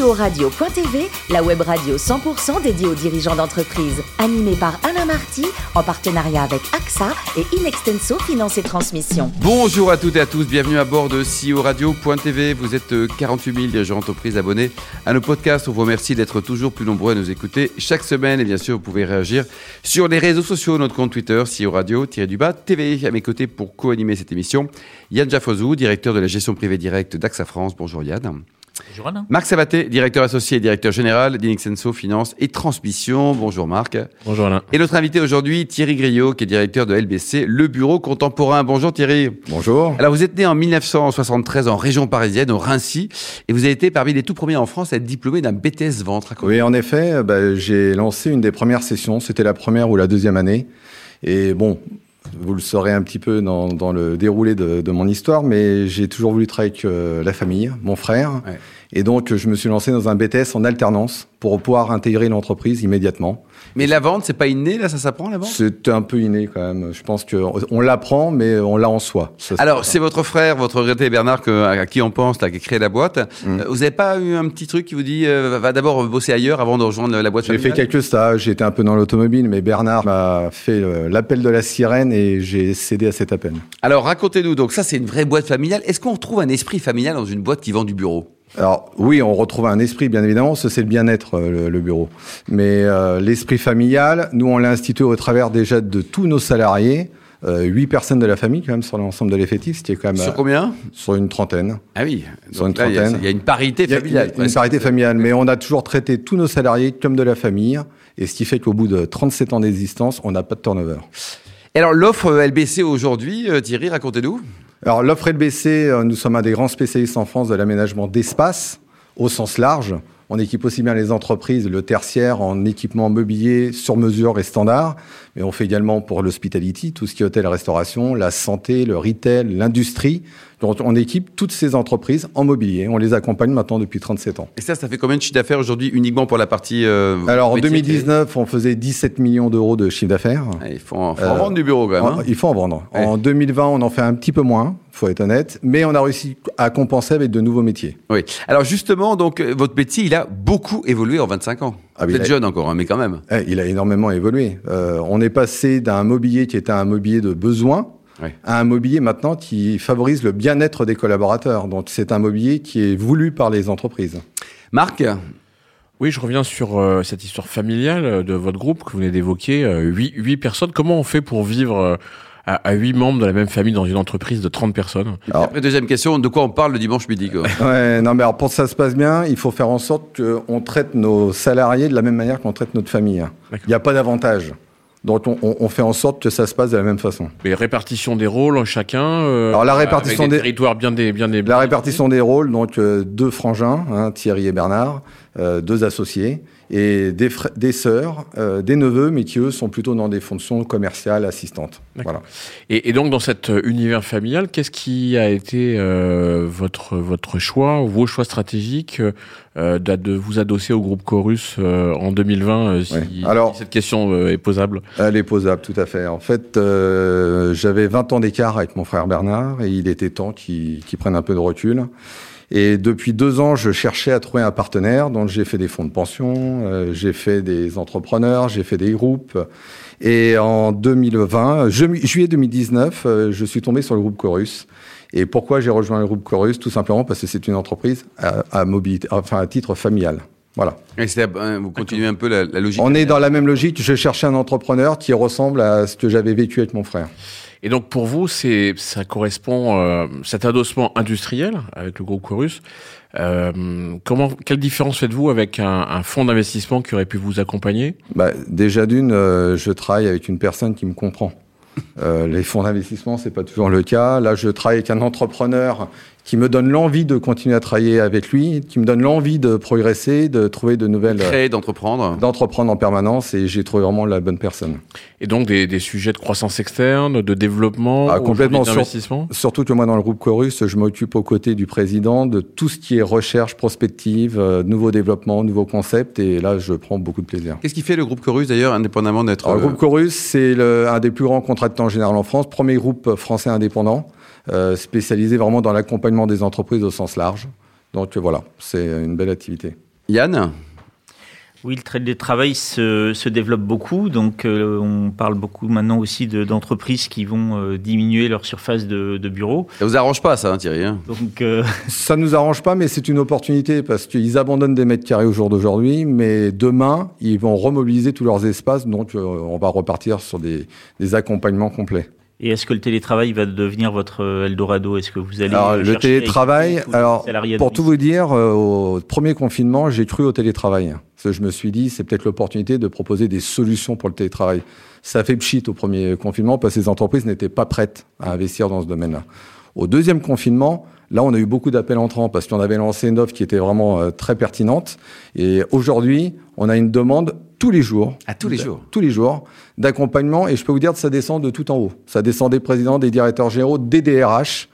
CEO Radio.tv, la web radio 100% dédiée aux dirigeants d'entreprise. Animée par Alain Marty, en partenariat avec AXA et Inextenso Finance et Transmission. Bonjour à toutes et à tous, bienvenue à bord de CEO Radio.tv. Vous êtes 48 000 dirigeants d'entreprise abonnés à nos podcasts. On vous remercie d'être toujours plus nombreux à nous écouter chaque semaine. Et bien sûr, vous pouvez réagir sur les réseaux sociaux, notre compte Twitter, CEO Radio-du-bas TV. À mes côtés pour co-animer cette émission, Yann Jaffozou, directeur de la gestion privée directe d'AXA France. Bonjour Yann. Bonjour Alain. Marc Sabaté, directeur associé et directeur général d'Inexenso Finance et Transmission. Bonjour Marc. Bonjour Alain. Et notre invité aujourd'hui, Thierry Griot, qui est directeur de LBC, le bureau contemporain. Bonjour Thierry. Bonjour. Alors vous êtes né en 1973 en région parisienne, au Rincy, et vous avez été parmi les tout premiers en France à être diplômé d'un BTS ventre. Oui, en effet, bah, j'ai lancé une des premières sessions. C'était la première ou la deuxième année. Et bon, vous le saurez un petit peu dans, le déroulé de, mon histoire, mais j'ai toujours voulu travailler avec euh, la famille, mon frère. Et donc, je me suis lancé dans un BTS en alternance pour pouvoir intégrer l'entreprise immédiatement. Mais la vente, c'est pas inné, là, ça s'apprend la vente? C'est un peu inné quand même. Je pense qu'on l'apprend, mais on l'a en soi. Alors, c'est votre frère, votre regretté Bernard, que, à qui on pense, là, qui a créé la boîte. Mm. Vous n'avez pas eu un petit truc qui vous dit, euh, va d'abord bosser ailleurs avant de rejoindre la boîte J'ai fait quelques stages, été un peu dans l'automobile, mais Bernard m'a fait euh, l'appel de la sirène et j'ai cédé à cet appel. Alors, racontez-nous, donc ça, c'est une vraie boîte familiale. Est-ce qu'on retrouve un esprit familial dans une boîte qui vend du bureau? Alors oui, on retrouve un esprit, bien évidemment, c'est le bien-être, le, le, bureau. Mais euh, l'esprit familial, nous, on l'a institué au travers déjà de tous nos salariés. Euh, 8 personnes de la famille quand même sur l'ensemble de l'effectif, c'était quand même sur combien? Sur une trentaine. Ah oui, sur une trentaine. Il y, y, a une parité familiale. Une parité familiale, mais on a toujours traité tous nos salariés comme de la famille, et ce qui fait qu'au bout de 37 ans d'existence, on n'a pas de turnover. Et alors l'offre LBC aujourd'hui, Thierry, racontez-nous. Alors l'offre LBC, nous sommes un des grands spécialistes en France de l'aménagement d'espace au sens large. On équipe aussi bien les entreprises, le tertiaire en équipement mobilier sur mesure et standard, mais on fait également pour l'hospitality, tout ce qui est hôtel, restauration, la santé, le retail, l'industrie. Donc on équipe toutes ces entreprises en mobilier. On les accompagne maintenant depuis 37 ans. Et ça, ça fait combien de chiffre d'affaires aujourd'hui uniquement pour la partie euh, Alors en 2019, on faisait 17 millions d'euros de chiffre d'affaires. Il faut, en, faut euh, en vendre du bureau quand même. Hein il faut en vendre. Ouais. En 2020, on en fait un petit peu moins, faut être honnête, mais on a réussi à compenser avec de nouveaux métiers. Oui. Alors justement, donc votre métier, il a beaucoup évolué en 25 ans. Ah, Vous êtes a... jeune encore, hein, mais quand même. Eh, il a énormément évolué. Euh, on est passé d'un mobilier qui était un mobilier de besoin oui. à un mobilier maintenant qui favorise le bien-être des collaborateurs. Donc c'est un mobilier qui est voulu par les entreprises. Marc oui, je reviens sur euh, cette histoire familiale de votre groupe que vous venez d'évoquer. Euh, huit, huit personnes. Comment on fait pour vivre euh, à, huit membres de la même famille dans une entreprise de 30 personnes alors, Après, deuxième question, de quoi on parle le dimanche midi quoi Ouais, non, mais alors pour que ça se passe bien, il faut faire en sorte qu'on traite nos salariés de la même manière qu'on traite notre famille. Il n'y a pas d'avantage. Donc on, on, fait en sorte que ça se passe de la même façon. Mais répartition des rôles chacun. Euh, Alors la répartition avec des, des territoires bien des bien des. La répartition des rôles donc euh, deux frangins, hein, Thierry et Bernard, euh, deux associés et des des sœurs, euh, des neveux, mais qui eux sont plutôt dans des fonctions commerciales assistantes. Voilà. Et, et, donc dans cet univers familial, qu'est-ce qui a été euh, votre votre choix, vos choix stratégiques euh, de vous adosser au groupe Chorus en 2020 si, oui. Alors, si cette question est posable? Elle est posable, tout à fait. En fait, j'avais 20 ans d'écart avec mon frère Bernard et il était temps qu'il qu prenne un peu de recul. Et depuis deux ans, je cherchais à trouver un partenaire. Donc, j'ai fait des fonds de pension, euh, j'ai fait des entrepreneurs, j'ai fait des groupes. Et en 2020, je, juillet 2019, euh, je suis tombé sur le groupe Chorus. Et pourquoi j'ai rejoint le groupe Chorus? Tout simplement parce que c'est une entreprise à, à, mobilité, enfin à titre familial. Voilà. Et vous continuez un peu la, la logique. On est dans la même logique. Je cherchais un entrepreneur qui ressemble à ce que j'avais vécu avec mon frère. Et donc pour vous, ça correspond euh, cet adossement industriel avec le groupe Chorus. Euh, comment, quelle différence faites-vous avec un, un fonds d'investissement qui aurait pu vous accompagner? Bah, Déjà d'une, euh, je travaille avec une personne qui me comprend. Euh, les fonds d'investissement, c'est pas toujours le cas. Là, je travaille avec un entrepreneur qui me donne l'envie de continuer à travailler avec lui, qui me donne l'envie de progresser, de trouver de nouvelles... Créer, d'entreprendre. D'entreprendre en permanence, et j'ai trouvé vraiment la bonne personne. Et donc des, des sujets de croissance externe, de développement, ah, complètement d'investissement? sur, Surtout que moi, dans le groupe Chorus, je m'occupe aux côtés du président de tout ce qui est recherche prospective, euh, nouveaux développements, nouveaux concepts, et là, je prends beaucoup de plaisir. Qu'est-ce qui fait le groupe Chorus, d'ailleurs, indépendamment d'être... Euh... Le groupe Chorus, c'est un des plus grands contractants général en France, premier groupe français indépendant, euh, spécialisé vraiment dans l'accompagnement des entreprises au sens large. Donc voilà, c'est une belle activité. Yann oui, le télétravail se, se développe beaucoup, donc euh, on parle beaucoup maintenant aussi d'entreprises qui vont euh, diminuer leur surface de, de bureau. Ça vous arrange pas ça, hein, Thierry hein? Donc, euh... Ça nous arrange pas, mais c'est une opportunité parce qu'ils abandonnent des mètres carrés au jour d'aujourd'hui, mais demain ils vont remobiliser tous leurs espaces, donc euh, on va repartir sur des, des accompagnements complets. Et est-ce que le télétravail va devenir votre Eldorado? Est-ce que vous allez alors, le télétravail Alors, pour tout vous dire, au premier confinement, j'ai cru au télétravail. Parce que je me suis dit, c'est peut-être l'opportunité de proposer des solutions pour le télétravail. Ça fait pchit au premier confinement parce que les entreprises n'étaient pas prêtes à investir dans ce domaine-là. Au deuxième confinement, là, on a eu beaucoup d'appels entrants parce qu'on avait lancé une offre qui était vraiment euh, très pertinente. Et aujourd'hui, on a une demande tous les jours. À tous les jours. Tous les jours d'accompagnement. Et je peux vous dire que ça descend de tout en haut. Ça descend des présidents, des directeurs généraux, des DRH,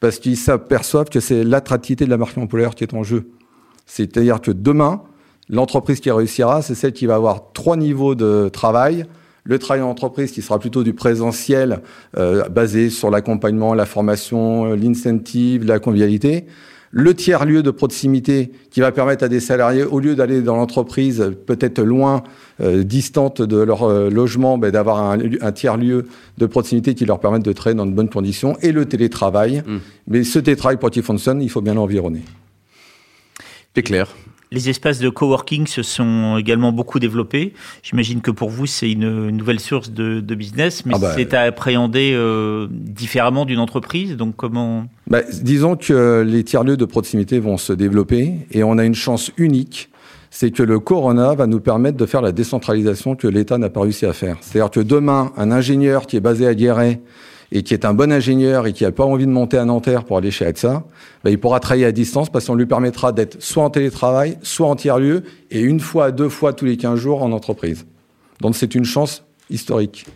parce qu'ils s'aperçoivent que c'est l'attractivité de la marque employeur qui est en jeu. C'est-à-dire que demain, L'entreprise qui réussira, c'est celle qui va avoir trois niveaux de travail. Le travail en entreprise qui sera plutôt du présentiel, euh, basé sur l'accompagnement, la formation, euh, l'incentive, la convivialité. Le tiers-lieu de proximité qui va permettre à des salariés, au lieu d'aller dans l'entreprise peut-être loin, euh, distante de leur euh, logement, ben, d'avoir un, un tiers-lieu de proximité qui leur permette de travailler dans de bonnes conditions. Et le télétravail. Mmh. Mais ce télétravail, pour qu'il fonctionne, il faut bien l'environner. C'est clair. Les espaces de coworking se sont également beaucoup développés. J'imagine que pour vous, c'est une, nouvelle source de, business, mais ah bah, c'est à appréhender euh, différemment d'une entreprise. Donc comment bah, Disons que les tiers-lieux de proximité vont se développer et on a une chance unique c'est que le Corona va nous permettre de faire la décentralisation que l'État n'a pas réussi à faire. C'est-à-dire que demain, un ingénieur qui est basé à Guéret et qui est un bon ingénieur et qui n'a pas envie de monter à Nanterre pour aller chez AXA, ben, il pourra travailler à distance parce qu'on lui permettra d'être soit en télétravail, soit en tiers-lieu, et une fois, deux fois tous les 15 jours en entreprise. Donc c'est une chance historique.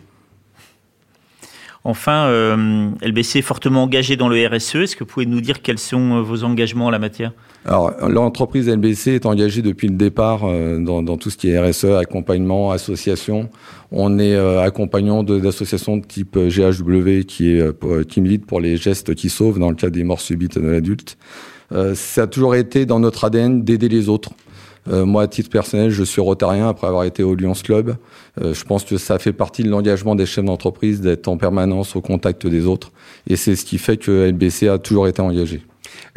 Enfin, euh, LBC est fortement engagé dans le RSE. Est-ce que vous pouvez nous dire quels sont euh, vos engagements en la matière? Alors, l'entreprise LBC est engagée depuis le départ euh, dans, dans, tout ce qui est RSE, accompagnement, association. On est euh, accompagnant d'associations de, type GHW qui est euh, Team Lead pour les gestes qui sauvent dans le cas des morts subites de l'adulte. ça a toujours été dans notre ADN d'aider les autres. Euh, moi, à titre personnel, je suis rotarien après avoir été au Lions Club. Euh, je pense que ça fait partie de l'engagement des chefs d'entreprise d'être en permanence au contact des autres. Et c'est ce qui fait que LBC a toujours été engagé.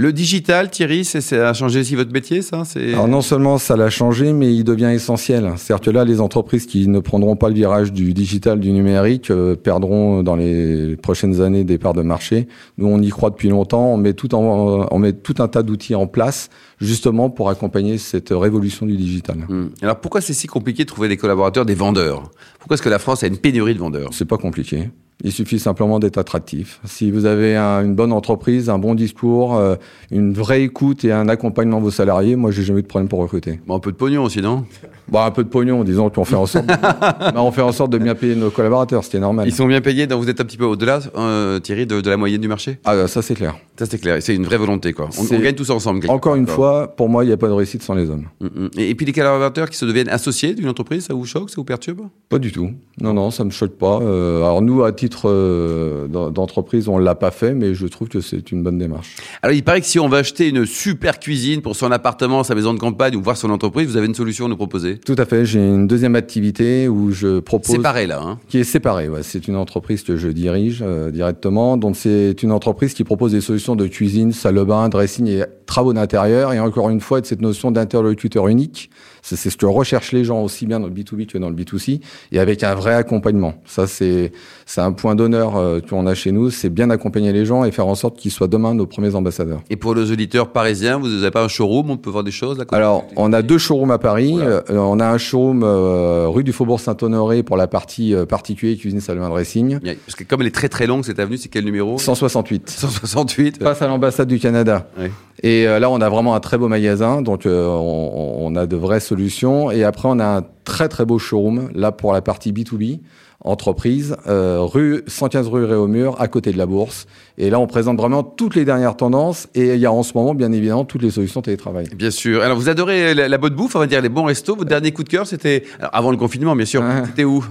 Le digital, Thierry, ça a changé aussi votre métier, ça Alors non seulement ça l'a changé, mais il devient essentiel. C'est-à-dire que là, les entreprises qui ne prendront pas le virage du digital, du numérique, euh, perdront dans les prochaines années des parts de marché. Nous, on y croit depuis longtemps. On met tout, en, on met tout un tas d'outils en place, justement pour accompagner cette révolution du digital. Hum. Alors pourquoi c'est si compliqué de trouver des collaborateurs, des vendeurs? Pourquoi est-ce que la France a une pénurie de vendeurs? C'est pas compliqué. Il suffit simplement d'être attractif. Si vous avez une bonne entreprise, un bon discours, euh, une vraie écoute et un accompagnement de vos salariés, moi, j'ai jamais eu de problème pour recruter. Bon, un peu de pognon aussi, non? Bon, un peu de pognon, disons qu'on fait en sorte, de... Bah, on fait en sorte de bien payer nos collaborateurs, est normal. Ils sont bien payés, donc vous êtes un petit peu au-delà, euh, Thierry, de, la moyenne du marché? Ah, ça c'est clair. Ça c'est clair. C'est une vraie volonté, quoi. On, gagne tous ensemble. Encore une fois, pour moi, il n'y a pas de réussite sans les hommes. Mm, mm. et, puis les collaborateurs qui se deviennent associés d'une entreprise, ça vous choque, ça vous perturbe? Pas du tout. Non, non, ça me choque pas. Euh, alors nous, à titre euh, d'entreprise, on l'a pas fait, mais je trouve que c'est une bonne démarche. Alors il paraît que si on va acheter une super cuisine pour son appartement, sa maison de campagne ou voir son entreprise, vous avez une solution à nous proposer? Tout à fait. J'ai une deuxième activité où je propose. Séparé là. Hein. Qui est séparée. Ouais. C'est une entreprise que je dirige euh, directement. Donc c'est une entreprise qui propose des solutions de cuisine, salle de bain, dressing et travaux d'intérieur. Et encore une fois, de cette notion d'interlocuteur unique. C'est ce que recherchent les gens aussi bien dans le B2B que dans le B2C. Et avec un vrai accompagnement. Ça, c'est un point d'honneur euh, qu'on a chez nous. C'est bien accompagner les gens et faire en sorte qu'ils soient demain nos premiers ambassadeurs. Et pour les auditeurs parisiens, vous n'avez pas un showroom On peut voir des choses là, Alors, on a deux showrooms à Paris. Euh, on a un showroom euh, rue du Faubourg Saint-Honoré pour la partie particulier cuisine salle dressing. Parce que comme elle est très très longue cette avenue, c'est quel numéro? 168. 168. Face à l'ambassade du Canada. Oui. Et là, on a vraiment un très beau magasin, donc on, on, a de vraies solutions. Et après, on a un très très beau showroom là pour la partie B2B entreprise, euh, rue 115 rue Réaumur, à côté de la Bourse. Et là, on présente vraiment toutes les dernières tendances et il y a en ce moment, bien évidemment, toutes les solutions télétravail. Bien sûr. Alors, vous adorez la, bonne bouffe, on va dire les bons restos. Votre dernier coup de cœur, c'était avant le confinement, bien sûr. C'était où?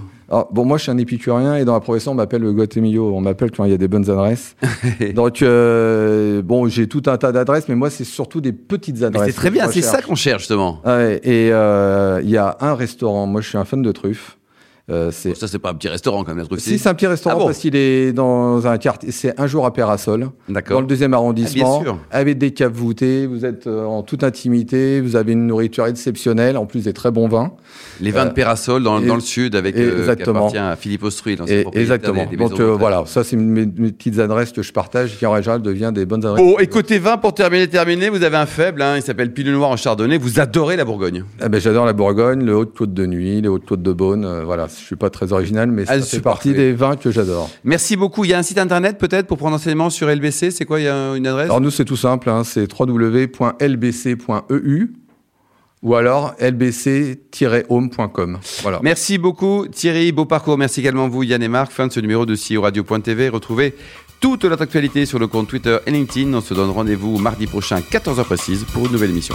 Bon, moi, je suis un épicurien et dans la profession, on m'appelle le Guatemillo. On m'appelle quand il y a des bonnes adresses. Donc, euh, bon, j'ai tout un tas d'adresses, mais moi, c'est surtout des petites adresses. C'est très bien, c'est ça qu'on cherche, justement. et euh, il y a un restaurant. Moi, je suis un fan de truffes. Euh, c'est... ça, c'est pas un petit restaurant quand même, la Si, c'est un petit restaurant ah parce qu'il est dans un quartier. C'est un jour à Pérasol, dans le deuxième arrondissement, ah, avec des caves voûtées. Vous êtes euh, en toute intimité, vous avez une nourriture exceptionnelle, en plus des très bons vins. Les vins de euh, Pérasol dans, dans, le sud, avec exactement. qui appartient à Philippe Ostruy, Exactement. Donc voilà, ça c'est mes, petites adresses que je partage, qui en général devient des bonnes adresses. Bon, et côté vin, pour terminer, terminer, vous avez un faible, hein, il s'appelle Pinot Noir en Chardonnay. Vous adorez la Bourgogne. Eh ben, j'adore la Bourgogne, le Haute-Côte de Nuit, les Hautes-Côtes de Beaune. voilà, suis pas très original mais ça fait partie des vins que j'adore. Merci beaucoup. Il y a un site internet peut-être pour prendre enseignement sur LBC. C'est quoi? Il y a une adresse? Alors nous, c'est tout simple. Hein, c'est www.lbc.eu ou alors lbc-home.com. Voilà. Merci beaucoup Thierry, beau parcours. Merci également vous Yann et Marc. Fin de ce numéro de CEO Radio.tv. Retrouvez toute notre actualité sur le compte Twitter et LinkedIn. On se donne rendez-vous mardi prochain, 14h précise, pour une nouvelle émission.